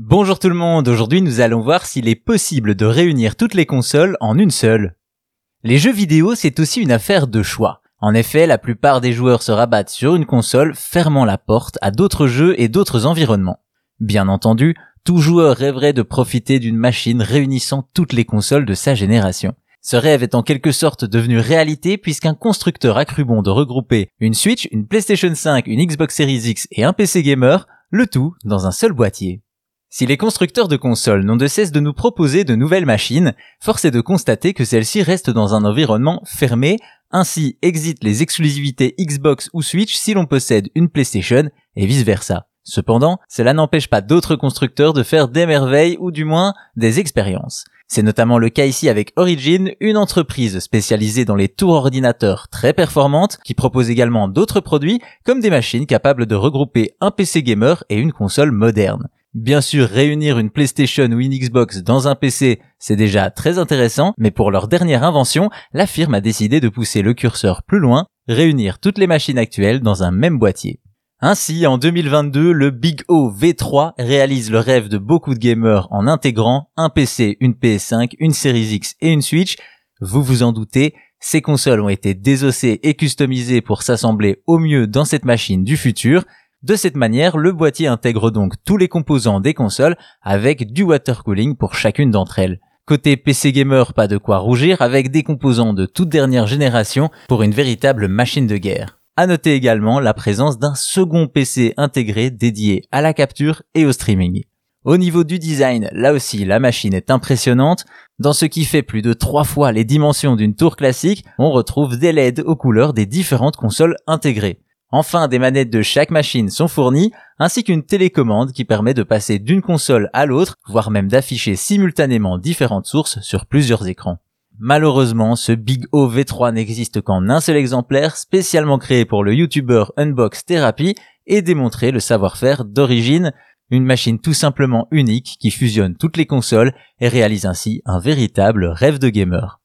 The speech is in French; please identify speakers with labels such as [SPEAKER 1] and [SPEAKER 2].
[SPEAKER 1] Bonjour tout le monde, aujourd'hui nous allons voir s'il est possible de réunir toutes les consoles en une seule. Les jeux vidéo c'est aussi une affaire de choix. En effet, la plupart des joueurs se rabattent sur une console, fermant la porte à d'autres jeux et d'autres environnements. Bien entendu, tout joueur rêverait de profiter d'une machine réunissant toutes les consoles de sa génération. Ce rêve est en quelque sorte devenu réalité puisqu'un constructeur a cru bon de regrouper une Switch, une PlayStation 5, une Xbox Series X et un PC gamer, le tout dans un seul boîtier. Si les constructeurs de consoles n'ont de cesse de nous proposer de nouvelles machines, force est de constater que celles-ci restent dans un environnement fermé, ainsi exit les exclusivités Xbox ou Switch si l'on possède une PlayStation et vice-versa. Cependant, cela n'empêche pas d'autres constructeurs de faire des merveilles ou du moins des expériences. C'est notamment le cas ici avec Origin, une entreprise spécialisée dans les tours ordinateurs très performantes qui propose également d'autres produits comme des machines capables de regrouper un PC gamer et une console moderne. Bien sûr, réunir une PlayStation ou une Xbox dans un PC, c'est déjà très intéressant, mais pour leur dernière invention, la firme a décidé de pousser le curseur plus loin, réunir toutes les machines actuelles dans un même boîtier. Ainsi, en 2022, le Big O V3 réalise le rêve de beaucoup de gamers en intégrant un PC, une PS5, une Series X et une Switch. Vous vous en doutez, ces consoles ont été désossées et customisées pour s'assembler au mieux dans cette machine du futur. De cette manière, le boîtier intègre donc tous les composants des consoles avec du water cooling pour chacune d'entre elles. Côté PC gamer, pas de quoi rougir avec des composants de toute dernière génération pour une véritable machine de guerre. À noter également la présence d'un second PC intégré dédié à la capture et au streaming. Au niveau du design, là aussi la machine est impressionnante. Dans ce qui fait plus de trois fois les dimensions d'une tour classique, on retrouve des LED aux couleurs des différentes consoles intégrées. Enfin, des manettes de chaque machine sont fournies, ainsi qu'une télécommande qui permet de passer d'une console à l'autre, voire même d'afficher simultanément différentes sources sur plusieurs écrans. Malheureusement, ce Big O V3 n'existe qu'en un seul exemplaire, spécialement créé pour le YouTuber Unbox Therapy et démontrer le savoir-faire d'origine, une machine tout simplement unique qui fusionne toutes les consoles et réalise ainsi un véritable rêve de gamer.